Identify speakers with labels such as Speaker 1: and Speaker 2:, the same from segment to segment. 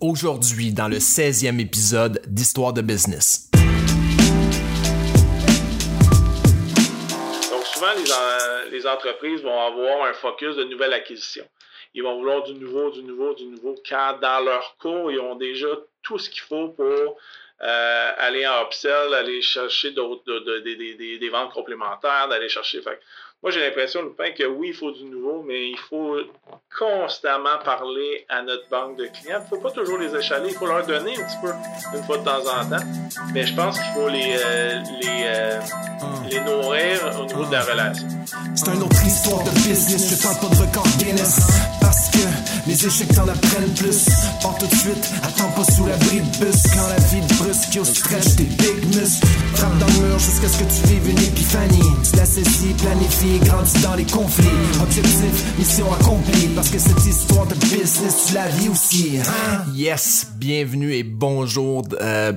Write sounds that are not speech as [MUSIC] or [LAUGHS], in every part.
Speaker 1: aujourd'hui dans le 16e épisode d'Histoire de business.
Speaker 2: Donc souvent, les, entreprises vont avoir un focus de nouvelle acquisition. Ils vont vouloir du nouveau, du nouveau, du nouveau, quand dans leur cours, ils ont déjà tout ce qu'il faut pour euh, aller en upsell, aller chercher d'autres, des, ventes complémentaires, d'aller chercher. Moi, j'ai l'impression, Lupin, que oui, il faut du nouveau, mais il faut constamment parler à notre banque de clients. Il ne faut pas toujours les échaler, il faut leur donner un petit peu une fois de temps en temps. Mais je pense qu'il faut les, euh, les, euh, les nourrir au niveau de la relation.
Speaker 3: C'est une autre histoire de business, je parle pas de record Guinness. Parce que les échecs t'en apprennent plus. Pas tout de suite, attends pas sous l'abri de bus. Quand la vie te brusque, yo stretch tes big muscles. Frappe dans le mur jusqu'à ce que tu vives une épiphanie. Tu la saisis, planifie, grandis dans les conflits. Objectif, mission accomplie. Parce que cette histoire de business, tu la vis aussi. Hein?
Speaker 1: Yes, bienvenue et bonjour. Euh,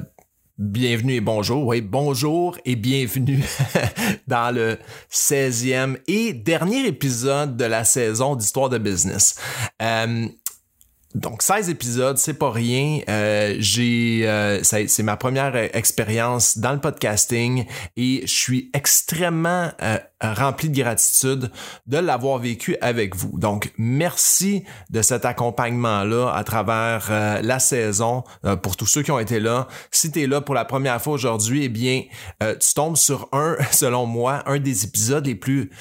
Speaker 1: Bienvenue et bonjour. Oui, bonjour et bienvenue [LAUGHS] dans le 16e et dernier épisode de la saison d'Histoire de business. Euh, donc 16 épisodes, c'est pas rien. Euh, j'ai euh, c'est ma première expérience dans le podcasting et je suis extrêmement rempli de gratitude de l'avoir vécu avec vous. Donc merci de cet accompagnement là à travers euh, la saison pour tous ceux qui ont été là. Si tu es là pour la première fois aujourd'hui, eh bien tu tombes sur un [LAUGHS] selon moi un des épisodes les plus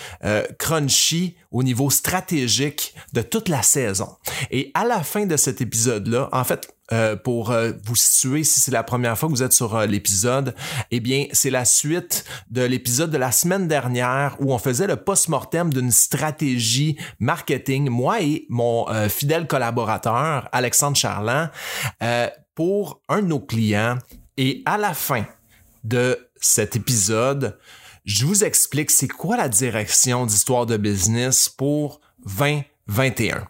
Speaker 1: crunchy au niveau stratégique de toute la saison. Et à la fin de cet épisode-là, en fait, euh, pour euh, vous situer, si c'est la première fois que vous êtes sur euh, l'épisode, eh bien, c'est la suite de l'épisode de la semaine dernière où on faisait le post-mortem d'une stratégie marketing, moi et mon fidèle collaborateur, Alexandre Charland, pour un de nos clients. Et à la fin de cet épisode, je vous explique c'est quoi la direction d'histoire de business pour 2021.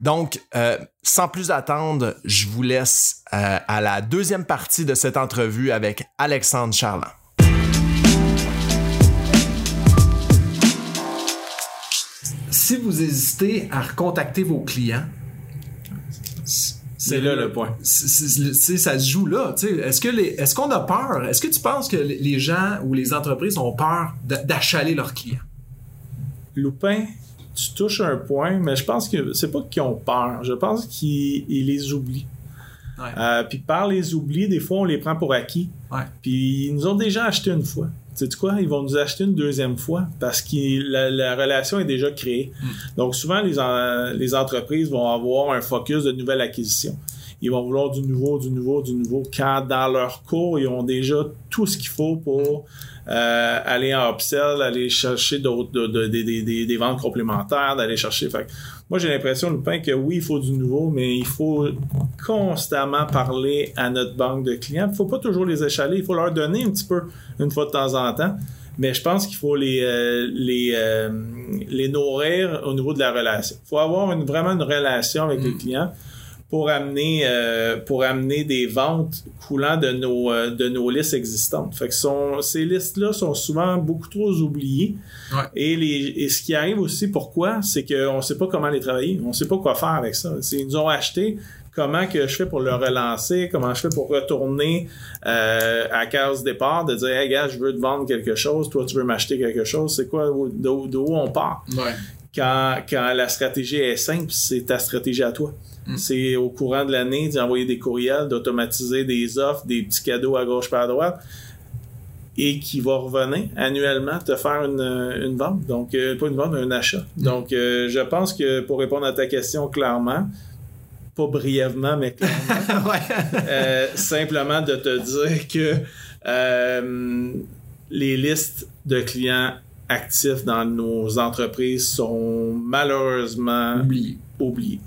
Speaker 1: Donc, euh, sans plus attendre, je vous laisse euh, à la deuxième partie de cette entrevue avec Alexandre Charland. Si vous hésitez à recontacter vos clients,
Speaker 2: c'est là le point.
Speaker 1: ça se joue là. Est-ce que est-ce qu'on a peur? Est-ce que tu penses que les gens ou les entreprises ont peur d'achaler leurs clients?
Speaker 2: Loupin, tu touches un point, mais je pense que c'est pas qu'ils ont peur. Je pense qu'ils les oublient. Euh, puis par les oublis, des fois, on les prend pour acquis. Puis ils nous ont déjà acheté une fois. Tu sais quoi? Ils vont nous acheter une deuxième fois parce que la, relation est déjà créée. Hmm. Donc souvent, les, les entreprises vont avoir un focus de nouvelle acquisition. Ils vont vouloir du nouveau, du nouveau, du nouveau, quand dans leur cours, ils ont déjà tout ce qu'il faut pour euh, aller en upsell, aller chercher d'autres, des, ventes complémentaires, d'aller chercher. Fait moi, j'ai l'impression, Lupin, que oui, il faut du nouveau, mais il faut constamment parler à notre banque de clients. Il faut pas toujours les échaler, il faut leur donner un petit peu une fois de temps en temps. Mais je pense qu'il faut les, euh, les, euh, les nourrir au niveau de la relation. Il faut avoir une, vraiment une relation avec les mm. clients pour amener euh, pour amener des ventes coulant de nos euh, de nos listes existantes. Fait que sont, ces listes là sont souvent beaucoup trop oubliées. Et les et ce qui arrive aussi pourquoi, c'est qu'on sait pas comment les travailler, on sait pas quoi faire avec ça. Ils nous ont acheté comment que je fais pour le relancer, comment je fais pour retourner euh, à case départ, de dire hey gars, je veux te vendre quelque chose, toi tu veux m'acheter quelque chose, c'est quoi d'où on part? Quand, quand la stratégie est simple, c'est ta stratégie à toi. Mm. C'est au courant de l'année d'envoyer des courriels, d'automatiser des offres, des petits cadeaux à gauche par à droite et qui va revenir annuellement te faire une, vente. Donc, euh, pas une vente, mais un achat. Mm. Donc, euh, je pense que pour répondre à ta question clairement, pas brièvement, mais clairement, [LAUGHS] euh, simplement de te dire que les listes de clients actifs dans nos entreprises sont malheureusement
Speaker 1: oubliés.
Speaker 2: oubliés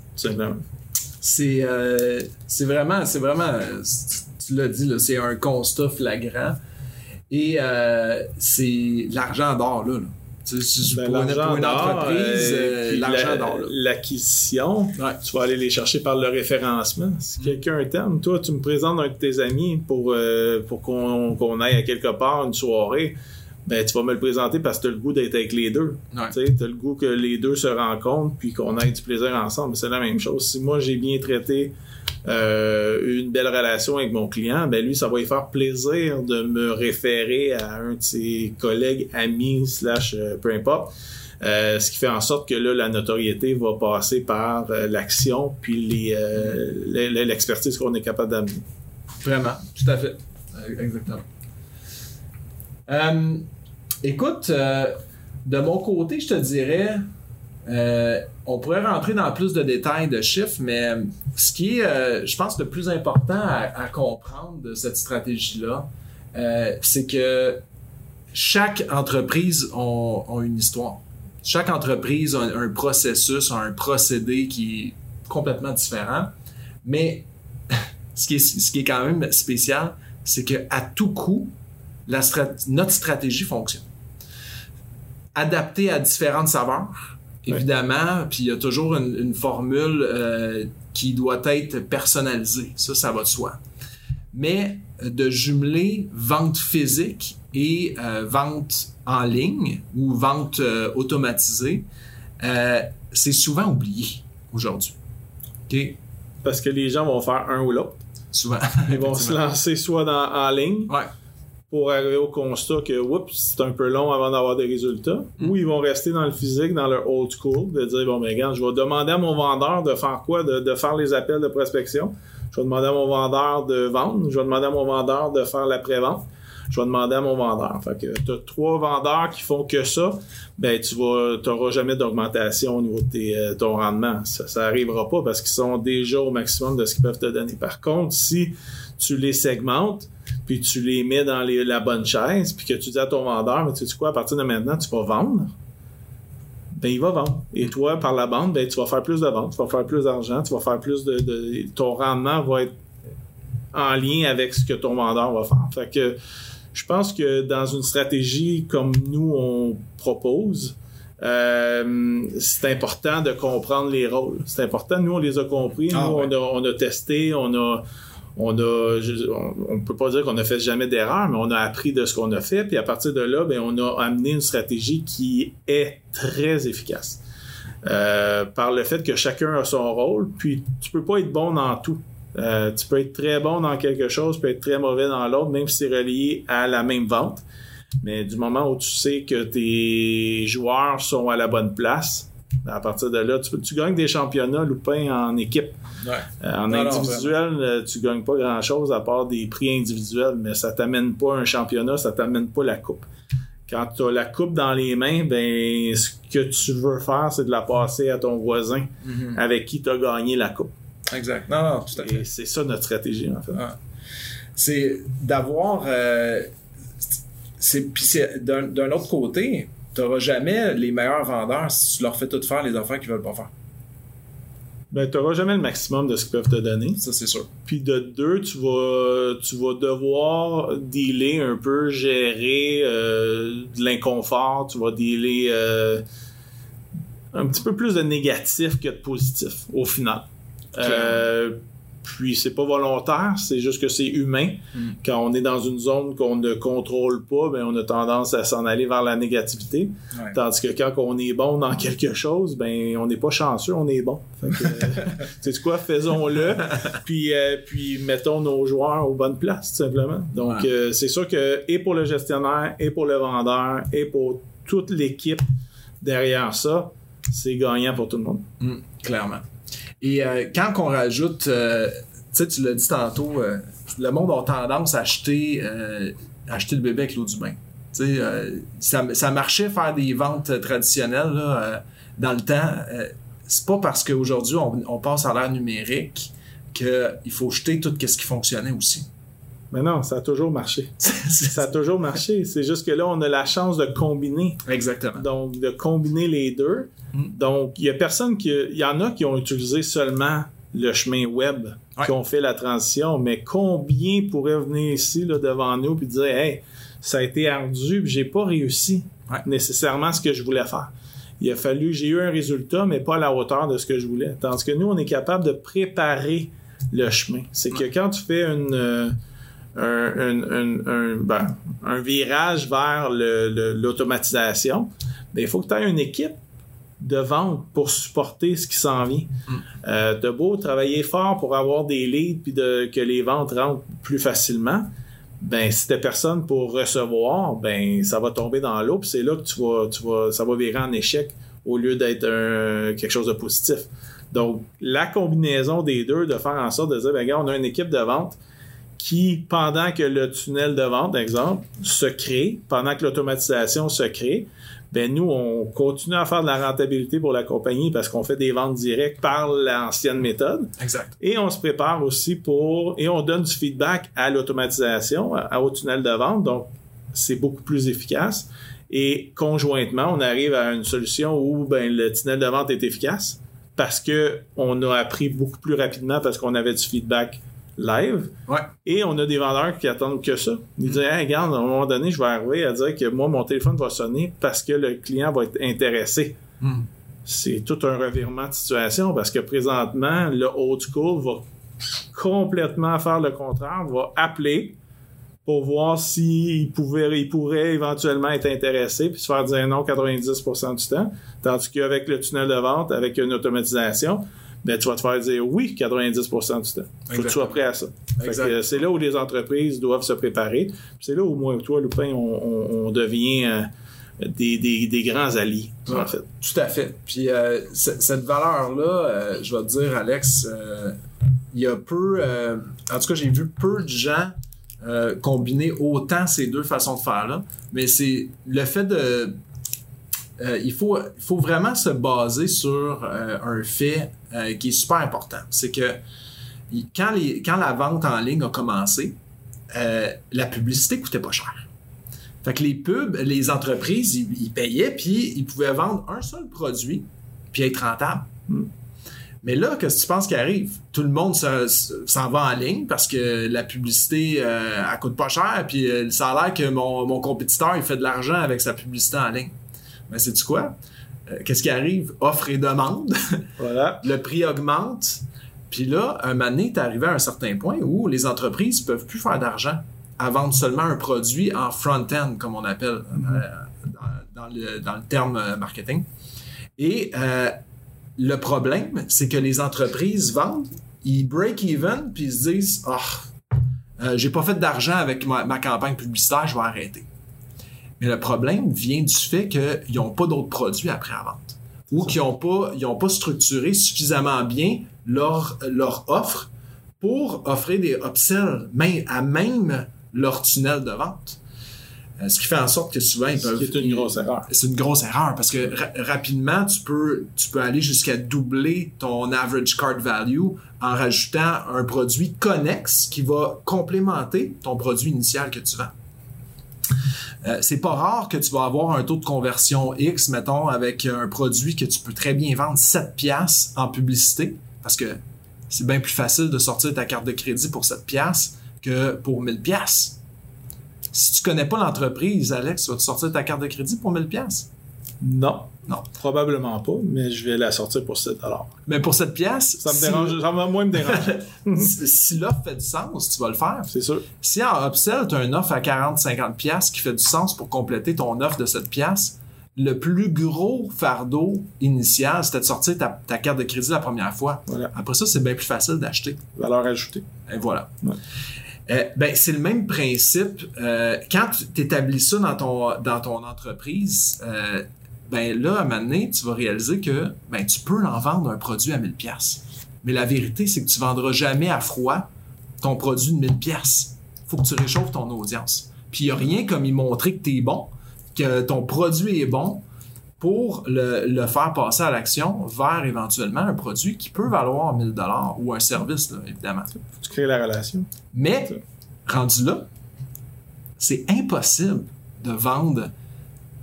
Speaker 1: c'est euh, c'est vraiment c'est vraiment tu l'as dit c'est un constat flagrant et euh, c'est l'argent d'or là,
Speaker 2: ben, pour, une, entreprise, euh, l'argent d'or. L'acquisition, tu vas aller les chercher par le référencement. Si mm. quelqu'un t'aime, toi, tu me présentes un de tes amis pour, pour qu'on qu'on aille à quelque part une soirée ben tu vas me le présenter parce que tu as le goût d'être avec les deux. Tu as le goût que les deux se rencontrent puis qu'on ait du plaisir ensemble. C'est la même chose. Si moi j'ai bien traité euh, une belle relation avec mon client, ben lui, ça va lui faire plaisir de me référer à un de ses collègues, amis, slash euh, peu importe. Euh, ce qui fait en sorte que là, la notoriété va passer par l'action puis l'expertise qu'on est capable d'amener.
Speaker 1: Vraiment, tout à fait. Exactement. Écoute, de mon côté, je te dirais, euh, on pourrait rentrer dans plus de détails de chiffres, mais ce qui est, euh, je pense, le plus important à, comprendre de cette stratégie-là, euh, c'est que chaque entreprise a, une histoire. Chaque entreprise a un, processus, un procédé qui est complètement différent. Mais [LAUGHS] ce qui est, ce qui est quand même spécial, c'est qu'à tout coup, notre stratégie fonctionne. Adaptée à différentes saveurs, évidemment, puis il y a toujours une, formule euh, qui doit être personnalisée. Ça, ça va de soi. Mais euh, de jumeler vente physique et euh, vente en ligne ou vente automatisée, c'est souvent oublié aujourd'hui. OK?
Speaker 2: Parce que les gens vont faire un ou l'autre.
Speaker 1: Souvent.
Speaker 2: Ils vont [LAUGHS] se lancer soit dans, en ligne.
Speaker 1: Ouais
Speaker 2: pour arriver au constat que oups, c'est un peu long avant d'avoir des résultats, mm. ou ils vont rester dans le physique, dans leur old school, de dire bon ben regarde, je vais demander à mon vendeur de faire quoi, de, faire les appels de prospection. Je vais demander à mon vendeur de vendre, je vais demander à mon vendeur de faire la pré-vente, je vais demander à mon vendeur. Fait que tu as trois vendeurs qui font que ça, ben tu vas t'auras jamais d'augmentation au niveau de tes, euh, ton rendement. Ça, ça arrivera pas parce qu'ils sont déjà au maximum de ce qu'ils peuvent te donner. Par contre, si tu les segmentes, puis tu les mets dans la bonne chaise, puis que tu dis à ton vendeur, mais tu sais quoi, à partir de maintenant, tu vas vendre, ben il va vendre. Et toi, par la bande, ben tu vas faire plus de ventes, tu vas faire plus d'argent, tu vas faire plus de, Ton rendement va être en lien avec ce que ton vendeur va faire. Fait que je pense que dans une stratégie comme nous, on propose, euh, c'est important de comprendre les rôles. C'est important. Nous, on les a compris. Ah, nous, on, a, on, a, testé, on a, on a, peut pas dire qu'on a fait jamais d'erreur, mais on a appris de ce qu'on a fait, puis à partir de là, ben, on a amené une stratégie qui est très efficace. Euh, par le fait que chacun a son rôle, puis tu peux pas être bon dans tout. Euh, tu peux être très bon dans quelque chose, tu peux être très mauvais dans l'autre, même si c'est relié à la même vente. Mais du moment où tu sais que tes joueurs sont à la bonne place, à partir de là, tu, tu gagnes des championnats loupins en équipe. Euh, en individuel, euh, tu gagnes pas grand-chose à part des prix individuels, mais ça t'amène pas un championnat, ça t'amène pas la coupe. Quand tu as la coupe dans les mains, ben ce que tu veux faire, c'est de la passer à ton voisin mm-hmm. avec qui tu as gagné la coupe.
Speaker 1: Exact. Non, non, tout à fait.
Speaker 2: c'est ça notre stratégie, en fait.
Speaker 1: C'est d'avoir. Euh, puis d'un autre côté, tu n'auras jamais les meilleurs vendeurs si tu leur fais tout faire les affaires qu'ils veulent pas faire.
Speaker 2: Ben, tu n'auras jamais le maximum de ce qu'ils peuvent te donner.
Speaker 1: Ça, c'est sûr.
Speaker 2: Puis de deux, tu vas, tu vas devoir dealer un peu, gérer euh, de l'inconfort, tu vas dealer euh, un petit peu plus de négatif que de positif au final. Euh, puis c'est pas volontaire, c'est juste que c'est humain. Hmm. Quand on est dans une zone qu'on ne contrôle pas, ben on a tendance à s'en aller vers la négativité. Tandis que quand on est bon dans quelque chose, ben on n'est pas chanceux, on est bon. Que, euh, [LAUGHS] quoi, faisons-le. puis euh, puis mettons nos joueurs aux bonnes places, tout simplement. Donc euh, c'est sûr que et pour le gestionnaire, et pour le vendeur, et pour toute l'équipe derrière ça, c'est gagnant pour tout le monde.
Speaker 1: Hmm, clairement. Et euh, quand on rajoute, euh, tu sais, tu l'as dit tantôt, euh, le monde a tendance à acheter, acheter le bébé avec l'eau du bain. Tu sais, ça, marchait faire des ventes traditionnelles dans le temps. c'est pas parce qu'aujourd'hui on, passe à l'ère numérique qu'il faut jeter tout ce qui fonctionnait aussi.
Speaker 2: Mais non, ça a toujours marché. [LAUGHS] ça a toujours marché. C'est juste que là, on a la chance de combiner.
Speaker 1: Exactement.
Speaker 2: Donc, de combiner les deux. Donc, il y a personne qui. Il y en a qui ont utilisé seulement le chemin web, qui ont fait la transition, mais combien pourraient venir ici là, devant nous et dire Hey, ça a été ardu, puis j'ai pas réussi nécessairement ce que je voulais faire. Il a fallu, j'ai eu un résultat, mais pas à la hauteur de ce que je voulais. Tandis que nous, on est capable de préparer le chemin. C'est que quand tu fais une. Euh, un, ben, un, virage vers l'automatisation, ben, il faut que tu aies une équipe de vente pour supporter ce qui s'en vient. Mm. Euh, t'as beau travailler fort pour avoir des leads puis de, que les ventes rentrent plus facilement, ben si t'as personne pour recevoir, ben ça va tomber dans l'eau puis c'est là que tu vas, tu vas, ça va virer en échec au lieu d'être quelque chose de positif. Donc la combinaison des deux de faire en sorte de dire, ben regarde, on a une équipe de vente qui, pendant que le tunnel de vente, exemple, se crée, pendant que l'automatisation se crée, ben nous, on continue à faire de la rentabilité pour la compagnie parce qu'on fait des ventes directes par l'ancienne méthode.
Speaker 1: Exact.
Speaker 2: Et on se prépare aussi pour, et on donne du feedback à l'automatisation, au tunnel de vente. Donc, c'est beaucoup plus efficace. Et conjointement, on arrive à une solution où ben, le tunnel de vente est efficace parce que on a appris beaucoup plus rapidement parce qu'on avait du feedback live.
Speaker 1: Ouais.
Speaker 2: Et on a des vendeurs qui attendent que ça. Ils disent, hey, regarde, à un moment donné, je vais arriver à dire que moi, mon téléphone va sonner parce que le client va être intéressé.
Speaker 1: Hmm.
Speaker 2: C'est tout un revirement de situation parce que présentement, le old school va complètement faire le contraire, va appeler pour voir s'il pouvait, il pourrait éventuellement être intéressé puis se faire dire non 90% du temps. Tandis qu'avec le tunnel de vente, avec une automatisation, ben, tu vas te faire dire oui 90% du temps. Faut que tu sois prêt à ça. C'est là où les entreprises doivent se préparer. C'est là où moi et toi, Lupin, on, devient euh, des, des, grands alliés, en fait.
Speaker 1: Tout à fait. Puis euh, cette valeur-là, euh, je vais te dire, Alex, il y a peu, en tout cas, j'ai vu peu de gens combiner autant ces deux façons de faire-là. Mais c'est le fait de euh, il, faut, faut vraiment se baser sur euh, un fait euh, qui est super important. C'est que quand, les, quand la vente en ligne a commencé, la publicité coûtait pas cher. Fait que les pubs, les entreprises, ils, payaient, puis ils pouvaient vendre un seul produit, puis être rentable. Hmm. Mais là, qu'est-ce que tu penses qui arrive? Tout le monde s'en va en ligne parce que la publicité, elle coûte pas cher, puis ça a l'air que mon, mon compétiteur, il fait de l'argent avec sa publicité en ligne. Mais c'est tu quoi? Euh, qu'est-ce qui arrive? Offre et demande. [LAUGHS]
Speaker 2: Voilà.
Speaker 1: le prix augmente. Puis là, un moment donné, tu arrivé à un certain point où les entreprises ne peuvent plus faire d'argent à vendre seulement un produit en front-end, comme on appelle euh, dans, le, terme euh, marketing. Et le problème, c'est que les entreprises vendent, ils break even, puis ils se disent, oh, j'ai pas fait d'argent avec ma campagne publicitaire, je vais arrêter. Mais le problème vient du fait qu'ils n'ont pas d'autres produits après la vente ou qu'ils n'ont pas, pas structuré suffisamment bien leur, leur offre pour offrir des upsells même, à même leur tunnel de vente. Euh, ce qui fait en sorte que souvent ils peuvent.
Speaker 2: C'est une grosse erreur.
Speaker 1: C'est une grosse erreur parce que rapidement tu peux, tu peux aller jusqu'à doubler ton average card value en rajoutant un produit connexe qui va complémenter ton produit initial que tu vends. Euh, c'est pas rare que tu vas avoir un taux de conversion X, mettons, avec un produit que tu peux très bien vendre 7 piastres en publicité, parce que c'est bien plus facile de sortir ta carte de crédit pour 7 piastres que pour 1000 piastres. Si tu connais pas l'entreprise, Alex, tu vas sortir ta carte de crédit pour 1000 piastres?
Speaker 2: Non.
Speaker 1: Non.
Speaker 2: Probablement pas, mais je vais la sortir pour 7
Speaker 1: Mais pour cette pièce.
Speaker 2: Ça me dérange, ça va moins me déranger. [LAUGHS]
Speaker 1: si l'offre fait du sens, tu vas le faire.
Speaker 2: C'est sûr.
Speaker 1: Si en upsell, tu as une offre à 40-50 pièces qui fait du sens pour compléter ton offre de cette pièce, le plus gros fardeau initial, c'était de sortir ta, carte de crédit la première fois. Après ça, c'est bien plus facile d'acheter.
Speaker 2: Valeur ajoutée.
Speaker 1: Et voilà. Euh, ben, c'est le même principe. Euh, quand tu établis ça dans ton, dans ton entreprise, euh, ben là, à un moment donné, tu vas réaliser que ben, tu peux en vendre un produit à 1000 pièces. Mais la vérité, c'est que tu vendras jamais à froid ton produit de 1000 pièces. faut que tu réchauffes ton audience. Puis il n'y a rien comme y montrer que tu es bon, que ton produit est bon pour le, faire passer à l'action vers éventuellement un produit qui peut valoir 1000 dollars ou un service, évidemment.
Speaker 2: Tu crées la relation.
Speaker 1: Mais, rendu là, c'est impossible de vendre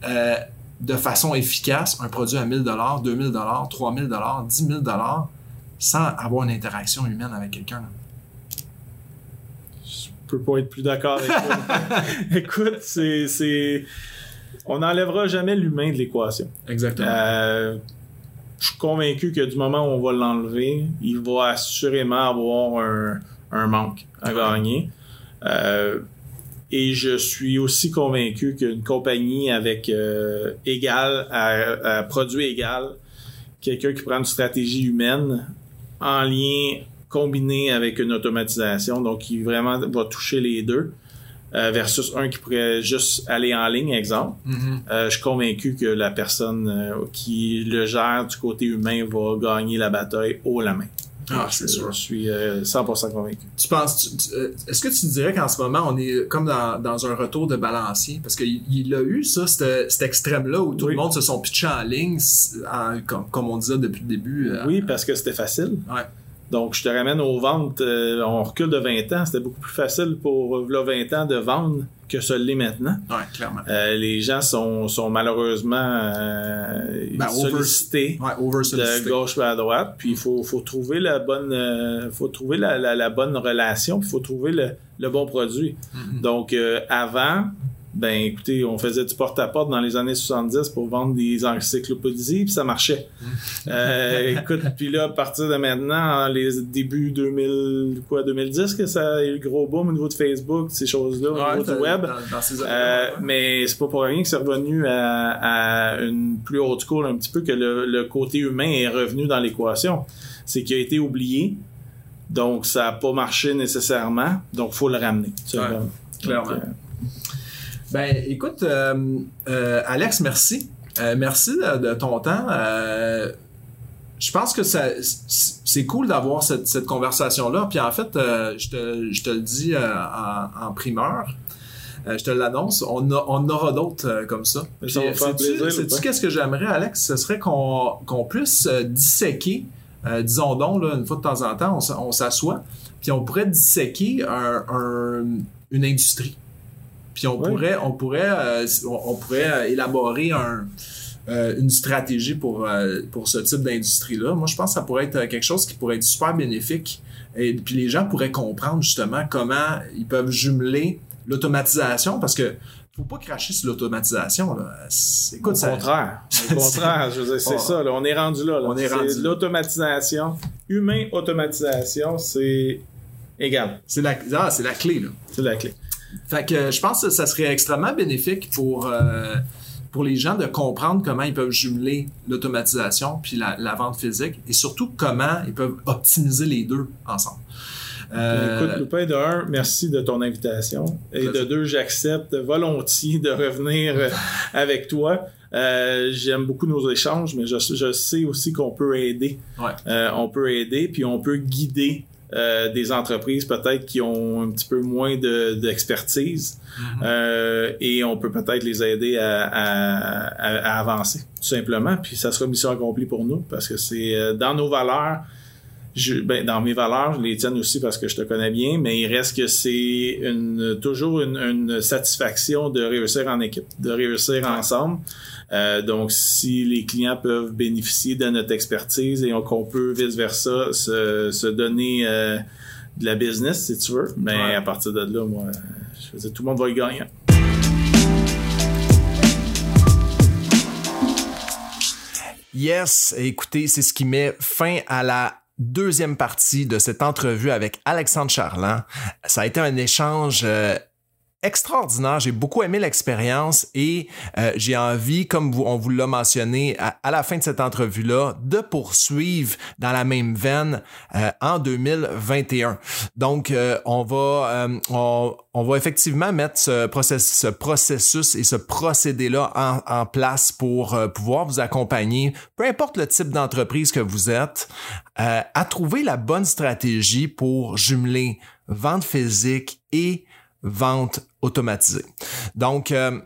Speaker 1: euh, de façon efficace un produit à 1000 dollars, 2000 dollars, 3000 dollars, 10 000 dollars sans avoir une interaction humaine avec quelqu'un.
Speaker 2: Je peux pas être plus d'accord avec toi. [LAUGHS] Écoute, c'est, on n'enlèvera jamais l'humain de l'équation.
Speaker 1: Exactement.
Speaker 2: Euh, je suis convaincu que du moment où on va l'enlever, il va assurément avoir un, un manque à gagner. Euh, et je suis aussi convaincu qu'une compagnie avec euh, égal à, produit égal quelqu'un qui prend une stratégie humaine en lien combiné avec une automatisation, donc qui vraiment va toucher les deux. Euh, versus un qui pourrait juste aller en ligne, exemple.
Speaker 1: Mm-hmm.
Speaker 2: Euh, je suis convaincu que la personne euh, qui le gère du côté humain va gagner la bataille haut la main.
Speaker 1: Ah, c'est sûr.
Speaker 2: Je suis euh, 100% convaincu.
Speaker 1: Tu penses, euh, est-ce que tu dirais qu'en ce moment, on est comme dans, dans un retour de balancier? Parce qu'il il a eu, ça, cet, extrême-là où tout
Speaker 2: Oui.
Speaker 1: le monde se sont pitchés en ligne, en- comme, comme on disait depuis le début. euh,
Speaker 2: Oui, parce que c'était facile.
Speaker 1: Ouais.
Speaker 2: Donc, je te ramène aux ventes. euh, on recule de 20 ans. C'était beaucoup plus facile pour euh, v'là 20 ans de vendre que ce l'est maintenant.
Speaker 1: Ouais, clairement.
Speaker 2: Euh, les gens sont, sont malheureusement euh,
Speaker 1: Ben, over-
Speaker 2: sollicités
Speaker 1: Ouais, over
Speaker 2: de gauche vers droite. Puis il faut, faut trouver la bonne, faut trouver la, la, la bonne relation. Puis il faut trouver le, le bon produit.
Speaker 1: Mhm.
Speaker 2: Donc avant, ben écoutez, on faisait du porte-à-porte dans les années 70 pour vendre des encyclopédies, puis ça marchait. [LAUGHS] Euh, écoute, puis là, à partir de maintenant, en les débuts 2000, quoi, 2010, que ça a eu le gros boom au niveau de Facebook, ces choses-là, au niveau du web.
Speaker 1: dans- dans ces
Speaker 2: Euh, mais c'est pas pour rien que c'est revenu à, à une plus haute school un petit peu que le, le côté humain est revenu dans l'équation. C'est qu'il a été oublié, donc ça a pas marché nécessairement, donc faut le ramener.
Speaker 1: Ouais, clairement.
Speaker 2: Donc, euh,
Speaker 1: Ben, écoute, euh, euh, Alex, merci. Euh, merci de, ton temps. Je pense que ça, c'est cool d'avoir cette, cette conversation-là. Puis en fait, je, te, je te le dis en, en primeur. Je te l'annonce, on, a- on aura d'autres comme ça.
Speaker 2: Ça
Speaker 1: sais-tu- qu'est-ce que j'aimerais, Alex? Ce serait qu'on puisse disséquer, disons donc, là, une fois de temps en temps, on s'assoit, puis on pourrait disséquer un- un- une industrie. Puis on
Speaker 2: Ouais.
Speaker 1: pourrait, on pourrait, euh, on, on pourrait élaborer un, euh, une stratégie pour, euh, pour ce type d'industrie-là. Moi, je pense que ça pourrait être euh, quelque chose qui pourrait être super bénéfique. Et puis les gens pourraient comprendre justement comment ils peuvent jumeler l'automatisation parce que faut pas cracher sur l'automatisation. Écoute,
Speaker 2: Au
Speaker 1: ça,
Speaker 2: contraire. Au [LAUGHS] contraire, je veux dire, c'est
Speaker 1: Oh.
Speaker 2: ça. Là, on est rendu là. là.
Speaker 1: On est rendu
Speaker 2: l'automatisation. Humain, automatisation, c'est égal.
Speaker 1: c'est la, ah, c'est la clé. Là.
Speaker 2: C'est la clé.
Speaker 1: Fait que je pense que ça serait extrêmement bénéfique pour, euh, pour les gens de comprendre comment ils peuvent jumeler l'automatisation puis la, la vente physique et surtout comment ils peuvent optimiser les deux ensemble. Euh,
Speaker 2: Écoute, Lupin, de un, merci de ton invitation. Et de deux, j'accepte volontiers de revenir avec toi. Euh, J'aime beaucoup nos échanges, mais je, je sais aussi qu'on peut aider.
Speaker 1: Ouais.
Speaker 2: Euh, on peut aider, puis on peut guider euh, des entreprises peut-être qui ont un petit peu moins de- d'expertise.
Speaker 1: Mhm.
Speaker 2: Euh, et on peut peut-être les aider à, à- à- à avancer, tout simplement. Puis ça sera mission accomplie pour nous, parce que c'est euh, dans nos valeurs. Je, ben, dans mes valeurs, je les tienne aussi parce que je te connais bien, mais il reste que c'est une, toujours une, une satisfaction de réussir en équipe, de réussir ensemble. Euh, donc, si les clients peuvent bénéficier de notre expertise et on- qu'on peut vice-versa se, se donner euh, de la business, si tu veux, mais
Speaker 1: Ouais.
Speaker 2: à partir de là, moi, je veux dire, tout le monde va y gagner.
Speaker 1: Yes, écoutez, c'est ce qui met fin à la deuxième partie de cette entrevue avec Alexandre Charland. Ça a été un échange euh, extraordinaire. J'ai beaucoup aimé l'expérience et euh, j'ai envie, comme on vous l'a mentionné à, la fin de cette entrevue-là, de poursuivre dans la même veine euh, en 2021. Donc, euh, on va euh, on, on va effectivement mettre ce, process- ce processus et ce procédé-là en, en place pour euh, pouvoir vous accompagner, peu importe le type d'entreprise que vous êtes, à trouver la bonne stratégie pour jumeler vente physique et vente automatisée. Donc, euh,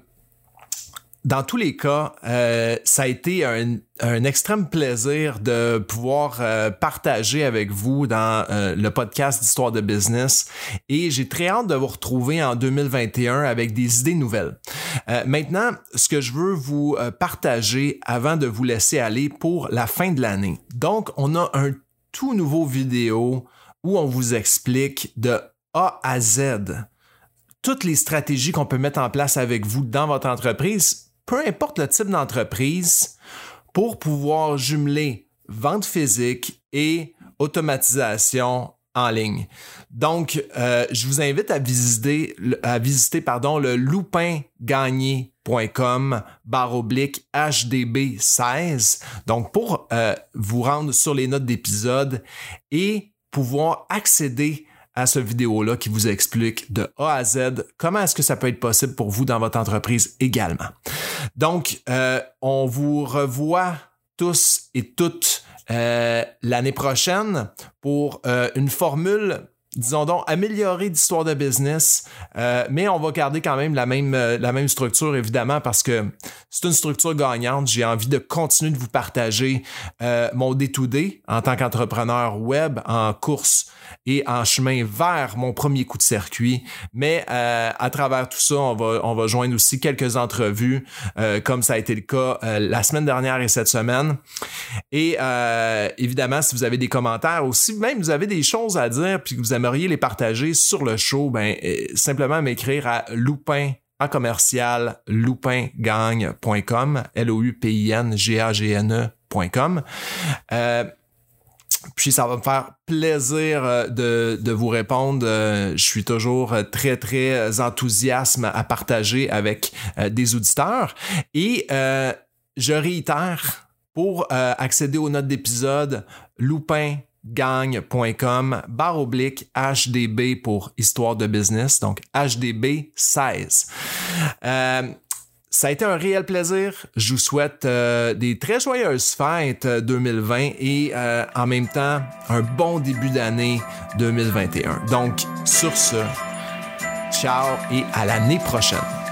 Speaker 1: dans tous les cas, euh, ça a été un, un extrême plaisir de pouvoir euh, partager avec vous dans le podcast d'Histoire de business et j'ai très hâte de vous retrouver en 2021 avec des idées nouvelles. Maintenant, ce que je veux vous partager avant de vous laisser aller pour la fin de l'année. Donc, on a un tout nouveau vidéo où on vous explique de A à Z toutes les stratégies qu'on peut mettre en place avec vous dans votre entreprise, peu importe le type d'entreprise, pour pouvoir jumeler vente physique et automatisation en ligne. Donc, euh, je vous invite à visiter, à visiter le loupingagné.com barre oblique HDB16. Donc, pour euh, vous rendre sur les notes d'épisode et pouvoir accéder à ce vidéo-là qui vous explique de A à Z comment est-ce que ça peut être possible pour vous dans votre entreprise également. Donc, euh, on vous revoit tous et toutes euh, l'année prochaine pour euh, une formule disons donc, améliorer d'histoire de business, euh, mais on va garder quand même la même, euh, la même structure, évidemment, parce que c'est une structure gagnante. J'ai envie de continuer de vous partager euh, mon D2D en tant qu'entrepreneur web en course et en chemin vers mon premier coup de circuit. Mais à travers tout ça, on va, on va joindre aussi quelques entrevues, comme ça a été le cas la semaine dernière et cette semaine. Et évidemment, si vous avez des commentaires ou si même vous avez des choses à dire puis que vous aimez les partager sur le show, ben, euh, simplement m'écrire à loupin en commercial loupingagne.com, L-O-U-P-I-N-G-A-G-N-E.com. Euh, puis ça va me faire plaisir euh, de, de vous répondre. Je suis toujours très, très enthousiaste à partager avec des auditeurs. Et je réitère, pour accéder aux notes d'épisode, loupin gagne.com barre oblique HDB pour histoire de business, donc HDB 16. Euh, ça a été un réel plaisir. Je vous souhaite euh, des très joyeuses fêtes 2020 euh, et en même temps un bon début d'année 2021. Donc sur ce, ciao et à l'année prochaine.